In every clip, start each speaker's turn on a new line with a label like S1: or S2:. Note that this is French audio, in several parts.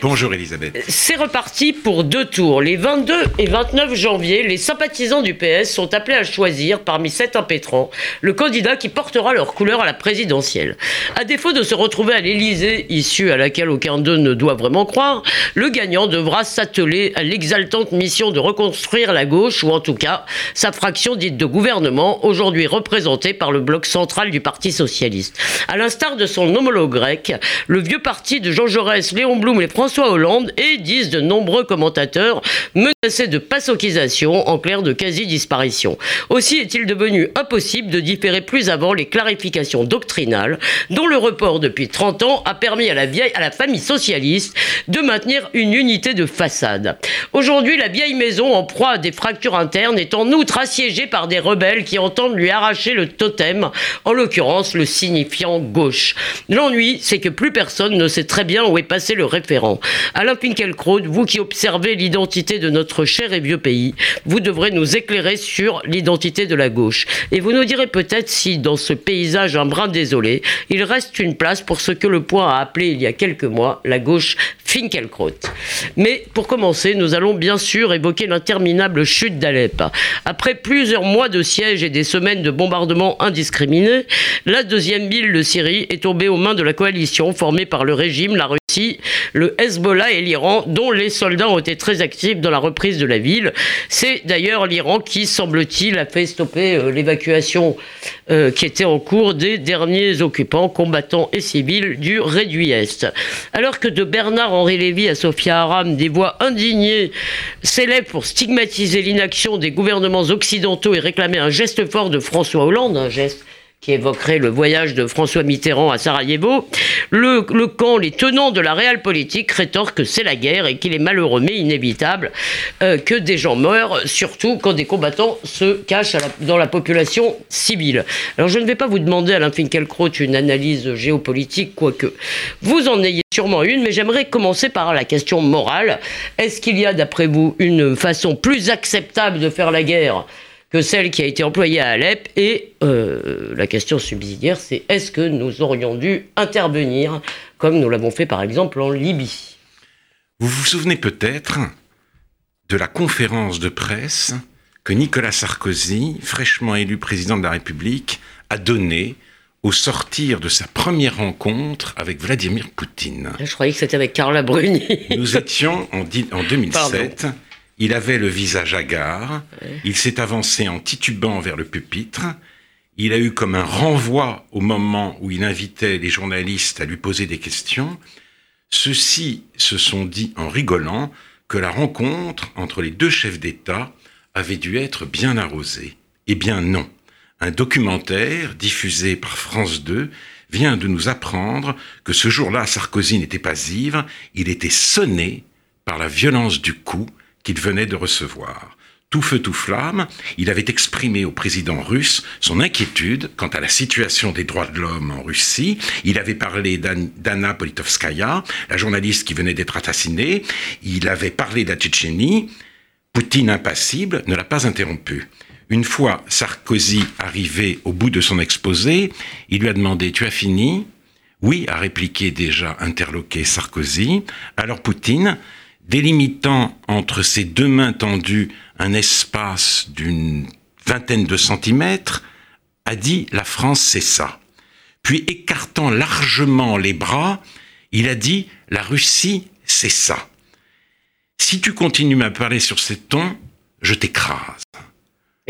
S1: Bonjour Elisabeth.
S2: C'est reparti pour deux tours. Les 22 et 29 janvier, les sympathisants du PS sont appelés à choisir parmi sept impétrants le candidat qui portera leur couleur à la présidentielle. À défaut de se retrouver à l'Élysée, issue à laquelle aucun d'eux ne doit vraiment croire, le gagnant devra s'atteler à l'exaltante mission de reconstruire la gauche, ou en tout cas sa fraction dite de gouvernement, aujourd'hui représentée par le bloc central du Parti socialiste. À l'instar de son homologue grec, le vieux parti de Jean Jaurès, Léon Blum et François Hollande et disent de nombreux commentateurs menacés de passokisation, en clair de quasi-disparition. Aussi est-il devenu impossible de différer plus avant les clarifications doctrinales dont le report depuis 30 ans a permis à la, vieille, à la famille socialiste de maintenir une unité de façade. Aujourd'hui, la vieille maison en proie à des fractures internes est en outre assiégée par des rebelles qui entendent lui arracher le totem, en l'occurrence le signifiant gauche. L'ennui, c'est que plus personne ne sait très bien où est passé le référent Alain Finkielkraut, vous qui observez l'identité de notre cher et vieux pays, vous devrez nous éclairer sur l'identité de la gauche. Et vous nous direz peut-être si, dans ce paysage un brin désolé, il reste une place pour ce que le point a appelé il y a quelques mois la gauche Finkielkraut. Mais pour commencer, nous allons bien sûr évoquer l'interminable chute d'Alep. Après plusieurs mois de siège et des semaines de bombardements indiscriminés, la deuxième ville de Syrie est tombée aux mains de la coalition formée par le régime, la Russie, le Hezbollah et l'Iran, dont les soldats ont été très actifs dans la reprise de la ville. C'est d'ailleurs l'Iran qui, semble-t-il, a fait stopper euh, l'évacuation euh, qui était en cours des derniers occupants, combattants et civils du réduit Est. Alors que de Bernard-Henri Lévy à Sophia Aram, des voix indignées s'élèvent pour stigmatiser l'inaction des gouvernements occidentaux et réclamer un geste fort de François Hollande, un geste qui évoquerait le voyage de François Mitterrand à Sarajevo, le, camp, les tenants de la réelle politique rétorquent que c'est la guerre et qu'il est malheureux mais inévitable euh, que des gens meurent, surtout quand des combattants se cachent dans la population civile. Alors je ne vais pas vous demander, Alain Finkielkraut, une analyse géopolitique, quoique vous en ayez sûrement une, mais j'aimerais commencer par la question morale. Est-ce qu'il y a, d'après vous, une façon plus acceptable de faire la guerre que celle qui a été employée à Alep. Et euh, la question subsidiaire, c'est est-ce que nous aurions dû intervenir comme nous l'avons fait par exemple en Libye?
S1: Vous vous souvenez peut-être de la conférence de presse que Nicolas Sarkozy, fraîchement élu président de la République, a donnée au sortir de sa première rencontre avec Vladimir Poutine?
S2: Je croyais que c'était avec Carla Bruni.
S1: Nous étions en, en 2007. Il avait le visage hagard, il s'est avancé en titubant vers le pupitre, il a eu comme un renvoi au moment où il invitait les journalistes à lui poser des questions. Ceux-ci se sont dit en rigolant que la rencontre entre les deux chefs d'État avait dû être bien arrosée. Eh bien non. Un documentaire diffusé par France 2 vient de nous apprendre que ce jour-là, Sarkozy n'était pas ivre, il était sonné par la violence du coup qu'il venait de recevoir. Tout feu, tout flamme, il avait exprimé au président russe son inquiétude quant à la situation des droits de l'homme en Russie. Il avait parlé d'Anna Politovskaya, la journaliste qui venait d'être assassinée. Il avait parlé de. Poutine, impassible, ne l'a pas interrompu. Une fois Sarkozy arrivé au bout de son exposé, il lui a demandé Tu as fini? Oui, a répliqué déjà interloqué Sarkozy. Alors Poutine, délimitant entre ses deux mains tendues un espace d'une vingtaine de centimètres, a dit La France, c'est ça. Puis, écartant largement les bras, il a dit La Russie, c'est ça. Si tu continues à parler sur ces tons, je t'écrase.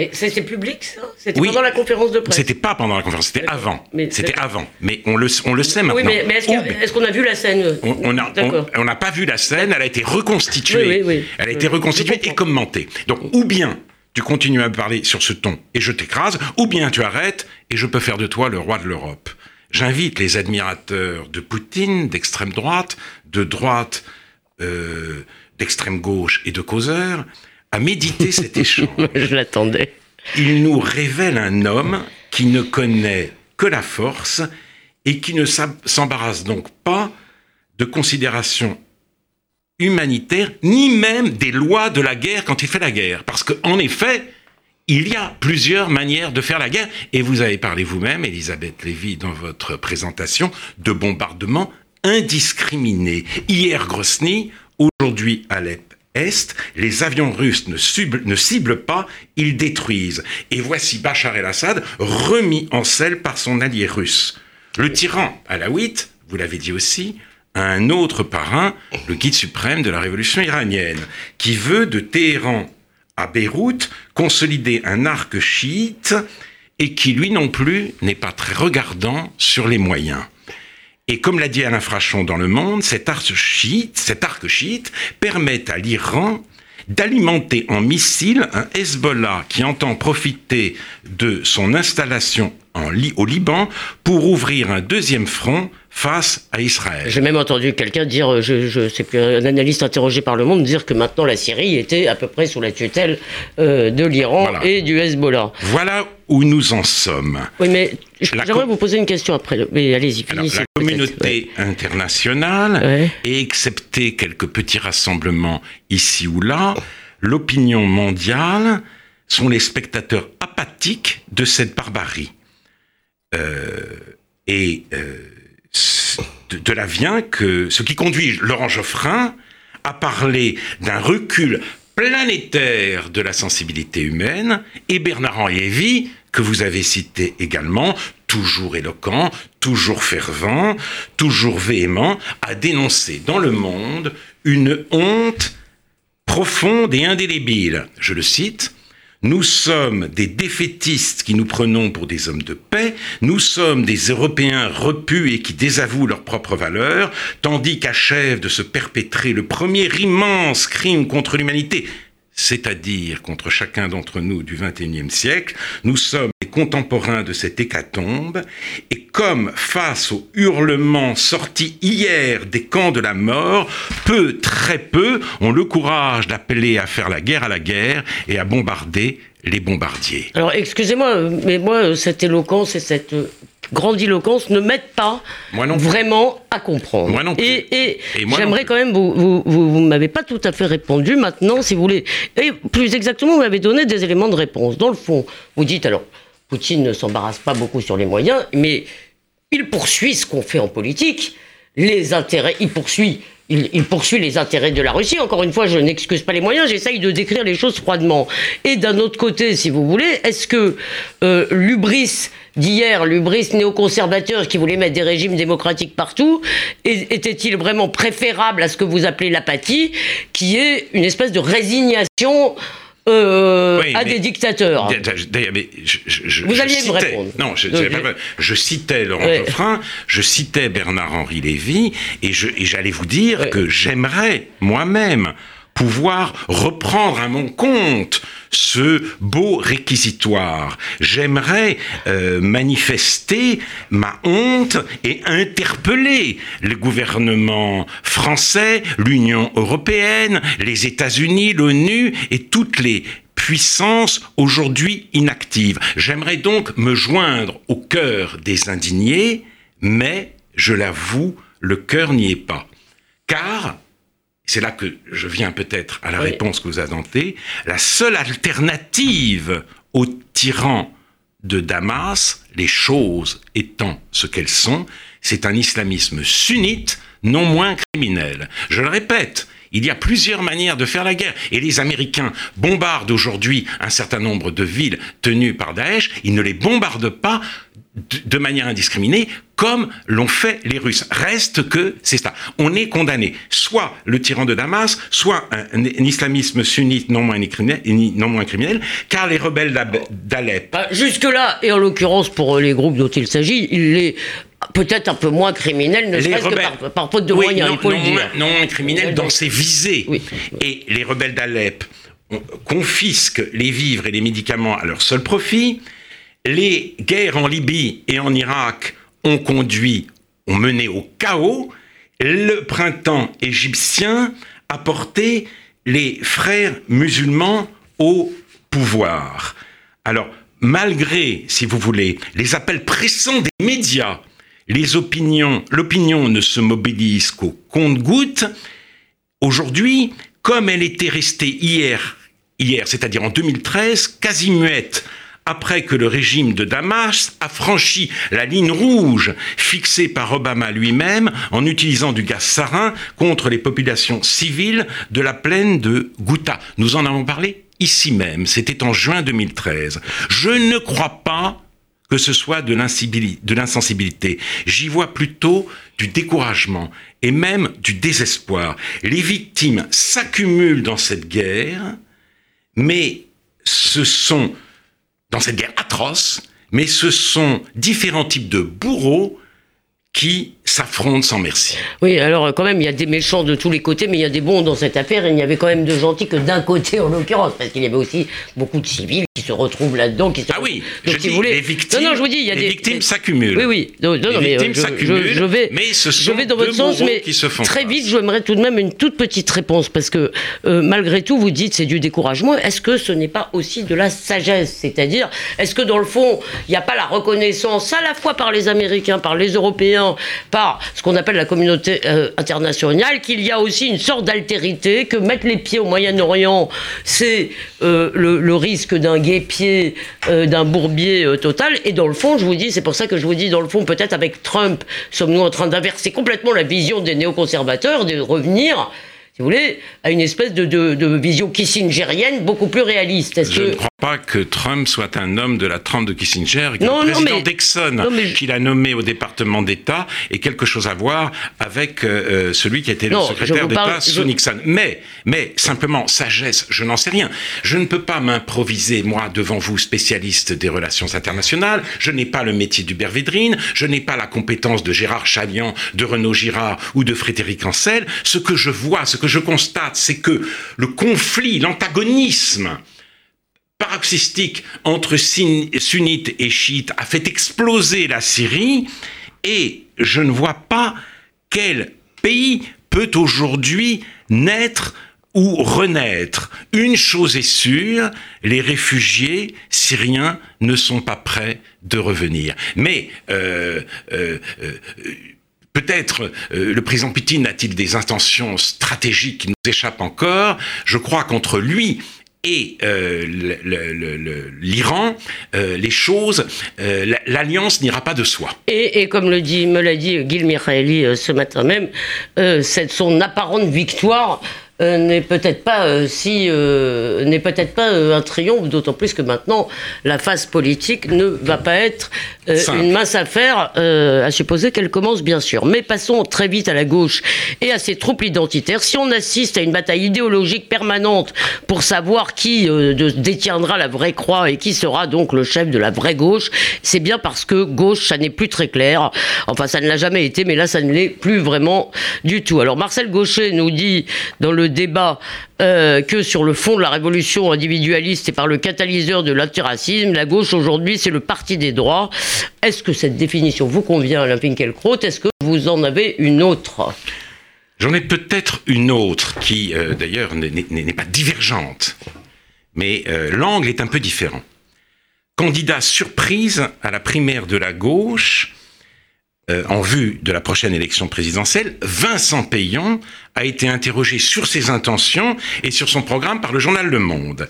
S2: Et c'était public, ça? C'était pendant la conférence de presse
S1: C'était pas pendant la conférence, c'était avant. C'était avant. Mais on le, on le sait maintenant. Oui,
S2: mais, est-ce qu'on a vu la scène?
S1: On n'a on, n'a pas vu la scène, elle a été reconstituée. Oui, elle a été reconstituée et commentée. Donc, ou bien tu continues à parler sur ce ton et je t'écrase, ou bien tu arrêtes et je peux faire de toi le roi de l'Europe. J'invite les admirateurs de Poutine, d'extrême droite, de droite, euh, d'extrême gauche et de causeur à méditer cet échange.
S2: Je l'attendais.
S1: Il nous révèle un homme qui ne connaît que la force et qui ne s'embarrasse donc pas de considérations humanitaire, ni même des lois de la guerre quand il fait la guerre. Parce qu'en effet, il y a plusieurs manières de faire la guerre. Et vous avez parlé vous-même, Elisabeth Lévy, dans votre présentation, de bombardements indiscriminés. Hier, Grosny, aujourd'hui, Alep. Les avions russes ne, ne, ciblent pas, ils détruisent. Et voici Bachar el-Assad remis en selle par son allié russe. Le tyran alaouite, vous l'avez dit aussi, a un autre parrain, le guide suprême de la révolution iranienne, qui veut de Téhéran à Beyrouth consolider un arc chiite et qui, lui non plus, n'est pas très regardant sur les moyens. Et comme l'a dit Alain Frachon dans Le Monde, cet arc chiite, permet à l'Iran d'alimenter en missiles un Hezbollah qui entend profiter de son installation en, au Liban pour ouvrir un deuxième front face à Israël.
S2: J'ai même entendu quelqu'un dire, euh, je, sais plus, un analyste interrogé par le monde, dire que maintenant la Syrie était à peu près sous la tutelle euh, de l'Iran et du Hezbollah.
S1: Voilà où nous en sommes.
S2: Oui, mais j'aimerais vous poser une question après. Mais allez-y,
S1: finissez. La communauté internationale, et excepté quelques petits rassemblements ici ou là, l'opinion mondiale sont les spectateurs apathiques de cette barbarie. Euh, et de, la vient que ce qui conduit Laurent Geoffrin à parler d'un recul planétaire de la sensibilité humaine et Bernard-Henri Lévy, que vous avez cité également, toujours éloquent, toujours fervent, toujours véhément, a dénoncé dans le monde une honte profonde et indélébile. Je le cite, nous sommes des défaitistes qui nous prenons pour des hommes de paix, nous sommes des Européens repus et qui désavouent leurs propres valeurs, tandis qu'achève de se perpétrer le premier immense crime contre l'humanité, c'est-à-dire contre chacun d'entre nous du XXIe siècle, nous sommes les contemporains de cette hécatombe, et comme face aux hurlements sortis hier des camps de la mort, peu, très peu, ont le courage d'appeler à faire la guerre à la guerre et à bombarder les bombardiers.
S2: Alors excusez-moi, mais moi, cette éloquence et cette grandiloquence ne m'aide pas vraiment à comprendre.
S1: Moi non plus.
S2: Et, j'aimerais quand même, vous, vous, vous, m'avez pas tout à fait répondu maintenant, si vous voulez. Et plus exactement, vous m'avez donné des éléments de réponse. Dans le fond, vous dites alors, Poutine ne s'embarrasse pas beaucoup sur les moyens, mais il poursuit ce qu'on fait en politique. Les intérêts, il poursuit il, poursuit les intérêts de la Russie. Encore une fois, je n'excuse pas les moyens, j'essaye de décrire les choses froidement. Et d'un autre côté, si vous voulez, est-ce que euh, l'ubris d'hier, l'ubris néoconservateur qui voulait mettre des régimes démocratiques partout, était-il vraiment préférable à ce que vous appelez l'apathie, qui est une espèce de résignation euh, à des dictateurs?
S1: Vous alliez me répondre. Non, je, citais Laurent ouais. je citais Bernard-Henri Lévy, et j'allais vous dire que j'aimerais moi-même pouvoir reprendre à mon compte ce beau réquisitoire. J'aimerais euh, manifester ma honte et interpeller le gouvernement français, l'Union européenne, les États-Unis, l'ONU et toutes les puissances aujourd'hui inactives. J'aimerais donc me joindre au cœur des indignés, mais, je l'avoue, le cœur n'y est pas. Car c'est là que je viens peut-être à la réponse que vous avez la seule alternative au tyran de Damas, les choses étant ce qu'elles sont, c'est un islamisme sunnite non moins criminel. Je le répète, il y a plusieurs manières de faire la guerre. Et les Américains bombardent aujourd'hui un certain nombre de villes tenues par Daesh. Ils ne les bombardent pas de manière indiscriminée, comme l'ont fait les Russes. Reste que c'est ça. On est condamné, soit le tyran de Damas, soit un, islamisme sunnite non moins, criminel, non moins criminel, car les rebelles d'Alep.
S2: Bah, jusque-là, et en l'occurrence pour les groupes dont il s'agit, il est peut-être un peu moins criminel, ne serait-ce que par, faute de moyens,
S1: non, Moins, non moins criminel dans ses visées. Et les rebelles d'Alep confisquent les vivres et les médicaments à leur seul profit les guerres en Libye et en Irak ont conduit, ont mené au chaos. Le printemps égyptien a porté les frères musulmans au pouvoir. Alors, malgré, si vous voulez, les appels pressants des médias, les opinions, l'opinion ne se mobilise qu'au compte-gouttes, Aujourd'hui, comme elle était restée hier, hier, c'est-à-dire en 2013, quasi muette, après que le régime de Damas a franchi la ligne rouge fixée par Obama lui-même en utilisant du gaz sarin contre les populations civiles de la plaine de Ghouta. Nous en avons parlé ici même, c'était en juin 2013. Je ne crois pas que ce soit de l'insensibilité. J'y vois plutôt du découragement et même du désespoir. Les victimes s'accumulent dans cette guerre, mais ce sont, dans cette guerre atroce, mais ce sont différents types de bourreaux qui s'affrontent sans merci.
S2: Oui, alors quand même, il y a des méchants de tous les côtés, mais il y a des bons dans cette affaire. il n'y avait quand même de gentils que d'un côté, en l'occurrence, parce qu'il y avait aussi beaucoup de civils se retrouvent là-dedans. Qui
S1: ah oui, je dis, les victimes, non, non, je vous dis, il y a les des victimes s'accumulent.
S2: Oui, oui. Non, les victimes s'accumulent. Je, vais, mais ce sont je vais dans votre sens, mais qui se font très vite, j'aimerais tout de même une toute petite réponse, parce que euh, malgré tout, vous dites c'est du découragement. Est-ce que ce n'est pas aussi de la sagesse? C'est-à-dire, est-ce que dans le fond, il n'y a pas la reconnaissance à la fois par les Américains, par les Européens, par ce qu'on appelle la communauté euh, internationale, qu'il y a aussi une sorte d'altérité, que mettre les pieds au Moyen-Orient, c'est euh, le, le risque d'un guépier, euh, d'un bourbier euh, total. Et dans le fond, je vous dis, c'est pour ça que je vous dis, dans le fond, peut-être avec Trump, sommes-nous en train d'inverser complètement la vision des néoconservateurs, de revenir si vous voulez, à une espèce de, de, de vision kissingerienne beaucoup plus réaliste.
S1: Je ne crois pas que Trump soit un homme de la trempe de Kissinger, que le président Dixon, qu'il a nommé au département d'État, ait quelque chose à voir avec euh, euh, celui qui était le secrétaire d'État sous Nixon. Mais, mais, simplement, sagesse, je n'en sais rien. Je ne peux pas m'improviser, moi, devant vous, spécialiste des relations internationales. Je n'ai pas le métier d'Hubert Védrine, je n'ai pas la compétence de Gérard Chalian, de Renaud Girard ou de Frédéric Ancel. Ce que je vois, ce que je constate, c'est que le conflit, l'antagonisme paroxystique entre sunnites et chiites a fait exploser la Syrie et je ne vois pas quel pays peut aujourd'hui naître ou renaître. Une chose est sûre, les réfugiés syriens ne sont pas prêts de revenir. Mais euh, euh, euh, Peut-être euh, le président Poutine a-t-il des intentions stratégiques qui nous échappent encore. Je crois qu'entre lui et euh, l'Iran, euh, les choses, l'alliance n'ira pas de soi.
S2: Et, comme me l'a dit Gil Mikhaeli ce matin même, son apparente victoire n'est peut-être pas euh, si euh, n'est peut-être pas un triomphe, d'autant plus que maintenant la phase politique ne va pas être une mince affaire, à supposer qu'elle commence bien sûr. Mais passons très vite à la gauche et à ses troupes identitaires. Si on assiste à une bataille idéologique permanente pour savoir qui détiendra la vraie croix et qui sera donc le chef de la vraie gauche, c'est bien parce que gauche, ça n'est plus très clair. Enfin, ça ne l'a jamais été, mais là, ça ne l'est plus vraiment du tout. Alors Marcel Gaucher nous dit dans le débat euh, que sur le fond de la révolution individualiste et par le catalyseur de l'antiracisme, la gauche aujourd'hui c'est le parti des droits. Est-ce que cette définition vous convient, Alain Finkielkraut? Est-ce que vous en avez une autre?
S1: J'en ai peut-être une autre qui, euh, d'ailleurs, n'est pas divergente, mais euh, l'angle est un peu différent. Candidat surprise à la primaire de la gauche, euh, en vue de la prochaine élection présidentielle, Vincent Payan a été interrogé sur ses intentions et sur son programme par le journal Le Monde.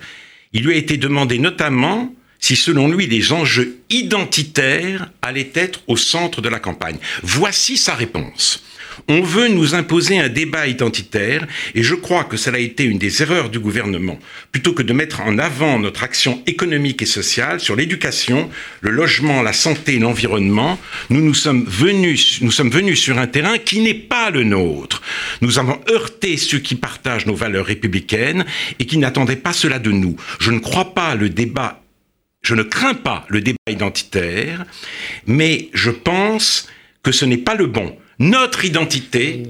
S1: Il lui a été demandé notamment si selon lui les enjeux identitaires allaient être au centre de la campagne. Voici sa réponse. On veut nous imposer un débat identitaire et je crois que cela a été une des erreurs du gouvernement. Plutôt que de mettre en avant notre action économique et sociale sur l'éducation, le logement, la santé et l'environnement, nous nous sommes venus, nous sommes venus sur un terrain qui n'est pas le nôtre. Nous avons heurté ceux qui partagent nos valeurs républicaines et qui n'attendaient pas cela de nous. Je ne crois pas le débat je ne crains pas le débat identitaire, mais je pense que ce n'est pas le bon. Notre identité,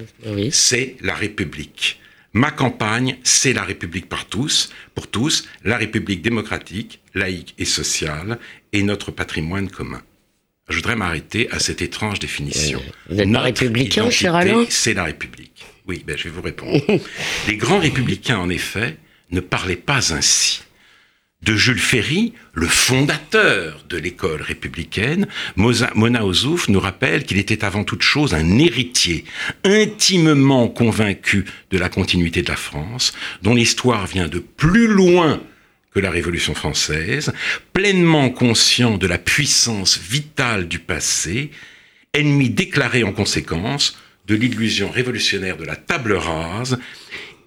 S1: c'est la République. Ma campagne, c'est la République par tous, pour tous, la République démocratique, laïque et sociale, et notre patrimoine commun. Je voudrais m'arrêter à cette étrange définition.
S2: Vous n'êtes pas républicain, cher Alain
S1: C'est la République. Oui, ben, je vais vous répondre. Les grands républicains, en effet, ne parlaient pas ainsi. De Jules Ferry, le fondateur de l'école républicaine, Mona Ozouf nous rappelle qu'il était avant toute chose un héritier, intimement convaincu de la continuité de la France, dont l'histoire vient de plus loin que la Révolution française, pleinement conscient de la puissance vitale du passé, ennemi déclaré en conséquence de l'illusion révolutionnaire de la table rase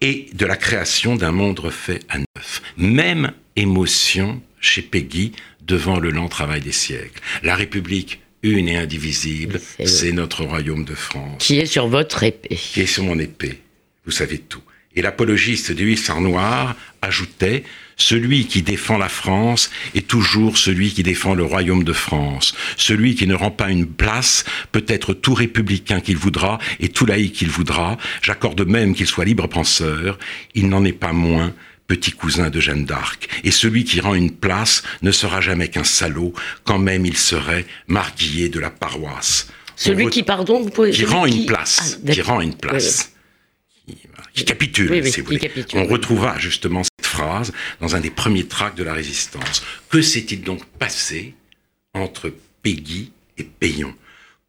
S1: et de la création d'un monde refait à neuf. Même émotion chez Peggy devant le lent travail des siècles. La République une et indivisible, c'est notre royaume de France.
S2: Qui est sur votre épée.
S1: Qui est sur mon épée. Vous savez tout. Et l'apologiste du hussard noir ajoutait celui qui défend la France est toujours celui qui défend le royaume de France. Celui qui ne rend pas une place peut être tout républicain qu'il voudra et tout laïc qu'il voudra. J'accorde même qu'il soit libre penseur. Il n'en est pas moins petit cousin de Jeanne d'Arc. Et celui qui rend une place ne sera jamais qu'un salaud, quand même il serait marguillé de la paroisse.
S2: Celui qui, pardon, vous pouvez...
S1: Qui rend une place. Ah, qui rend une place. Qui, capitule, si vous voulez. On retrouvera justement phrase dans un des premiers tracts de la résistance. Que s'est-il donc passé entre Peggy et Payon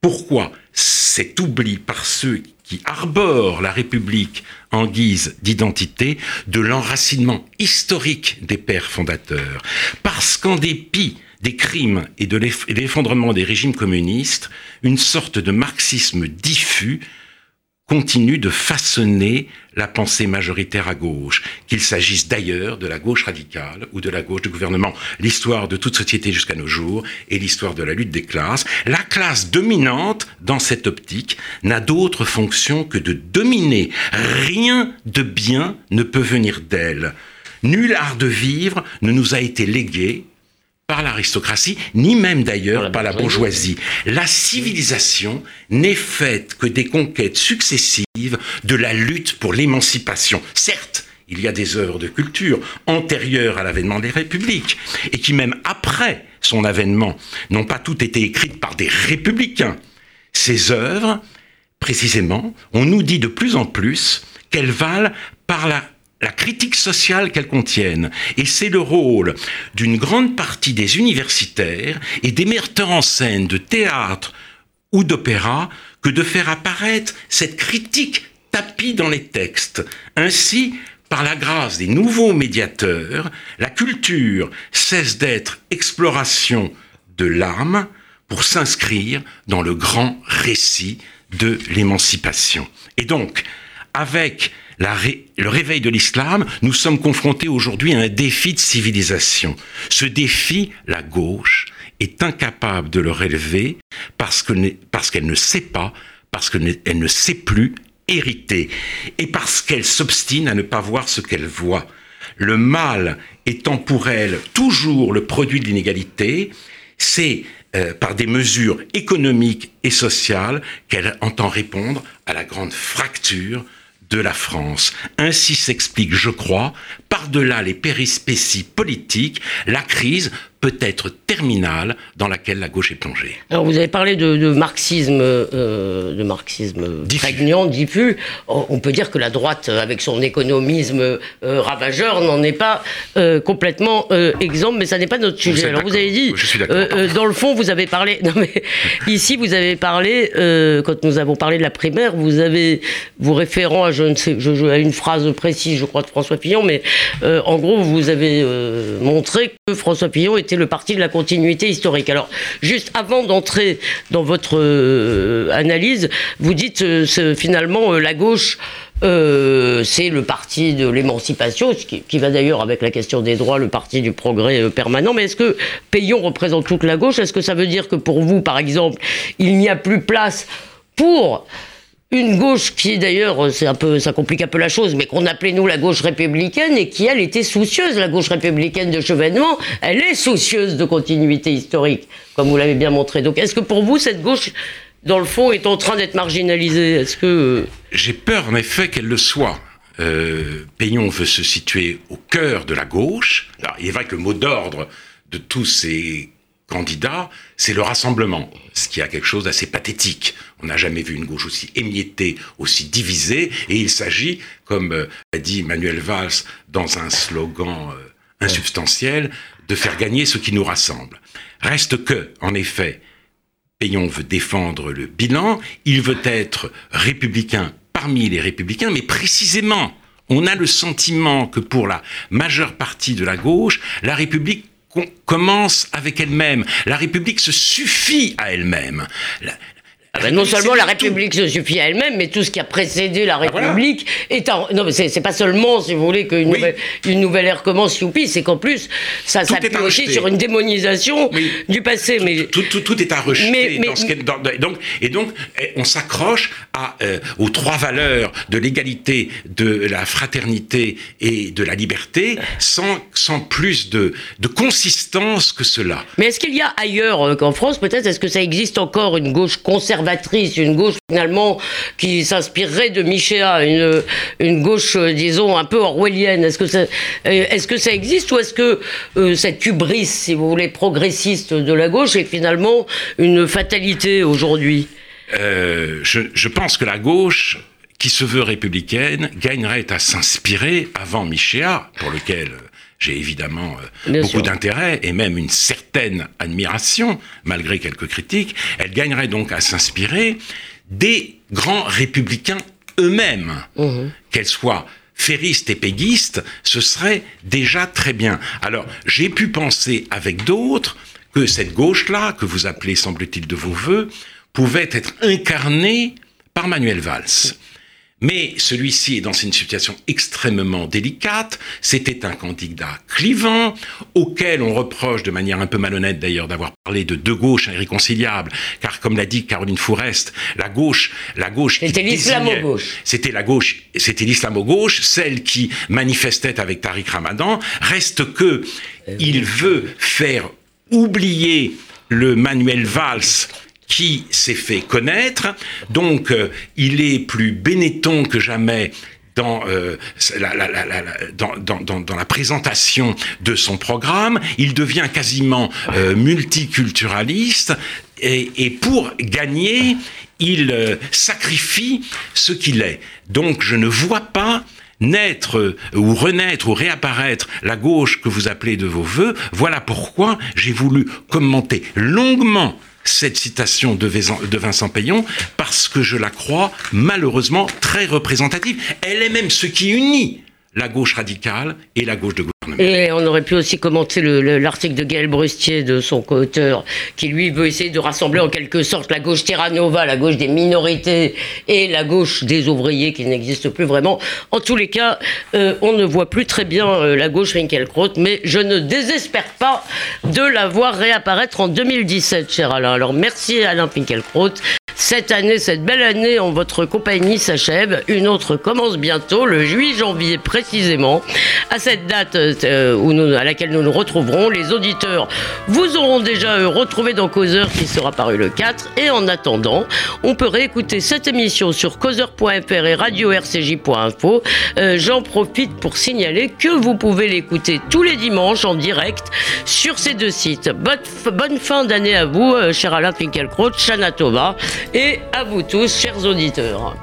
S1: Pourquoi cet oubli par ceux qui arborent la République en guise d'identité de l'enracinement historique des pères fondateurs? Parce qu'en dépit des crimes et de l'effondrement des régimes communistes, une sorte de marxisme diffus continue de façonner la pensée majoritaire à gauche, qu'il s'agisse d'ailleurs de la gauche radicale ou de la gauche du gouvernement. L'histoire de toute société jusqu'à nos jours est l'histoire de la lutte des classes. La classe dominante, dans cette optique, n'a d'autre fonction que de dominer. Rien de bien ne peut venir d'elle. Nul art de vivre ne nous a été légué par l'aristocratie, ni même d'ailleurs par la bourgeoisie. La civilisation n'est faite que des conquêtes successives de la lutte pour l'émancipation. Certes, il y a des œuvres de culture antérieures à l'avènement des républiques, et qui même après son avènement n'ont pas toutes été écrites par des républicains. Ces œuvres, précisément, on nous dit de plus en plus qu'elles valent par la la critique sociale qu'elles contiennent. Et c'est le rôle d'une grande partie des universitaires et des metteurs en scène de théâtre ou d'opéra que de faire apparaître cette critique tapie dans les textes. Ainsi, par la grâce des nouveaux médiateurs, la culture cesse d'être exploration de l'âme pour s'inscrire dans le grand récit de l'émancipation. Et donc, avec le réveil de l'islam, nous sommes confrontés aujourd'hui à un défi de civilisation. Ce défi, la gauche est incapable de le relever parce qu'elle ne sait pas, parce qu'elle ne sait plus hériter, et parce qu'elle s'obstine à ne pas voir ce qu'elle voit. Le mal étant pour elle toujours le produit de l'inégalité, c'est euh, par des mesures économiques et sociales qu'elle entend répondre à la grande fracture de la France. Ainsi s'explique, je crois, par-delà les périspéties politiques, la crise peut être terminale dans laquelle la gauche est plongée.
S2: Alors vous avez parlé de, marxisme, euh, de marxisme prégnant, diffus. On peut dire que la droite, avec son économisme euh, ravageur, n'en est pas euh, complètement exemple, mais ça n'est pas notre sujet. Alors vous avez dit, dans le fond, vous avez parlé. Non mais ici, vous avez parlé quand nous avons parlé de la primaire, vous avez vous référant à je ne sais, je, à une phrase précise, je crois de François Fillon, mais en gros, vous avez montré que François Fillon était le parti de la continuité historique. Alors, juste avant d'entrer dans votre euh, analyse, vous dites euh, finalement euh, la gauche. c'est le parti de l'émancipation, qui, qui, va d'ailleurs avec la question des droits, le parti du progrès permanent. Mais est-ce que Payon représente toute la gauche? Est-ce que ça veut dire que pour vous, par exemple, il n'y a plus place pour une gauche qui d'ailleurs, c'est un peu, ça complique un peu la chose, mais qu'on appelait nous la gauche républicaine et qui elle était soucieuse, la gauche républicaine de Chevènement, elle est soucieuse de continuité historique, comme vous l'avez bien montré. Donc est-ce que pour vous cette gauche, dans le fond, est en train d'être marginalisée? Est-ce que euh,
S1: j'ai peur en effet qu'elle le soit. Euh, Peignon veut se situer au cœur de la gauche. Alors, il est vrai que le mot d'ordre de tous ces candidat, c'est le rassemblement, ce qui a quelque chose d'assez pathétique. On n'a jamais vu une gauche aussi émiettée, aussi divisée, et il s'agit, comme euh, a dit Manuel Valls dans un slogan euh, insubstantielle de faire gagner ce qui nous rassemble. Reste que, en effet, Payon veut défendre le bilan, il veut être républicain parmi les républicains, mais précisément, on a le sentiment que pour la majeure partie de la gauche, la République commence avec elle-même. La République se suffit à elle-même.
S2: Ah ben, non seulement la République se suffit à elle-même, mais tout ce qui a précédé la ah, République est en... Non, mais c'est pas seulement, si vous voulez, qu'une nouvelle, une nouvelle ère commence, youpi, c'est qu'en plus, ça s'appuie aussi sur une démonisation du passé.
S1: Tout, mais... Tout, tout, est à rejeter. dans ce dans, donc, et donc, eh, on s'accroche à, euh, aux trois valeurs de l'égalité, de la fraternité et de la liberté, sans, sans plus de, de consistance que cela.
S2: Mais est-ce qu'il y a ailleurs euh, qu'en France, peut-être, est-ce que ça existe encore une gauche conservatrice une gauche finalement qui s'inspirerait de Michéa, une, une gauche, euh, disons, un peu orwellienne. Est-ce que ça, euh, existe ou est-ce que euh, cette hubris, si vous voulez, progressiste de la gauche est finalement une fatalité aujourd'hui?
S1: Je, je pense que la gauche qui se veut républicaine gagnerait à s'inspirer avant Michéa, pour lequel j'ai évidemment euh, beaucoup d'intérêt et même une certaine admiration, malgré quelques critiques. Elle gagnerait donc à s'inspirer des grands républicains eux-mêmes, mmh. qu'elles soient ferristes et péguistes, ce serait déjà très bien. Alors, j'ai pu penser avec d'autres que cette gauche-là, que vous appelez, semble-t-il, de vos voeux, pouvait être incarnée par Manuel Valls. Mais celui-ci est dans une situation extrêmement délicate. C'était un candidat clivant, auquel on reproche de manière un peu malhonnête d'ailleurs d'avoir parlé de deux gauches irréconciliables, car comme l'a dit Caroline Fourest, la gauche, la gauche,
S2: c'était l'islamo-gauche.
S1: C'était la gauche, c'était l'islamo-gauche, celle qui manifestait avec Tariq Ramadan. Reste que eh il veut faire oublier le Manuel Valls qui s'est fait connaître. Donc, euh, il est plus bénéton que jamais dans, euh, la, présentation de son programme. Il devient quasiment euh, multiculturaliste et, et, pour gagner, il sacrifie ce qu'il est. Donc, je ne vois pas naître ou renaître ou réapparaître la gauche que vous appelez de vos voeux. Voilà pourquoi j'ai voulu commenter longuement cette citation de Vincent Payon parce que je la crois malheureusement très représentative. Elle est même ce qui unit la gauche radicale et la gauche de gouvernement.
S2: Et on aurait pu aussi commenter l'article de Gaël Brustier, de son co-auteur, qui lui veut essayer de rassembler en quelque sorte la gauche Terra Nova, la gauche des minorités et la gauche des ouvriers qui n'existe plus vraiment. En tous les cas, euh, on ne voit plus très bien euh, la gauche Winkelkraut, mais je ne désespère pas de la voir réapparaître en 2017, cher Alain. Alors merci Alain Finkielkraut. Cette année, cette belle année en votre compagnie s'achève. Une autre commence bientôt, le 8 janvier précisément. À cette date euh, où nous, à laquelle nous nous retrouverons, les auditeurs vous auront déjà euh, retrouvé dans Causeur qui sera paru le 4. Et en attendant, on peut réécouter cette émission sur causeur.fr et radio-rcj.info. Euh, j'en profite pour signaler que vous pouvez l'écouter tous les dimanches en direct sur ces deux sites. Bonne, fin d'année à vous, cher Alain Finkielkraut, Shana Tova et à vous tous, chers auditeurs.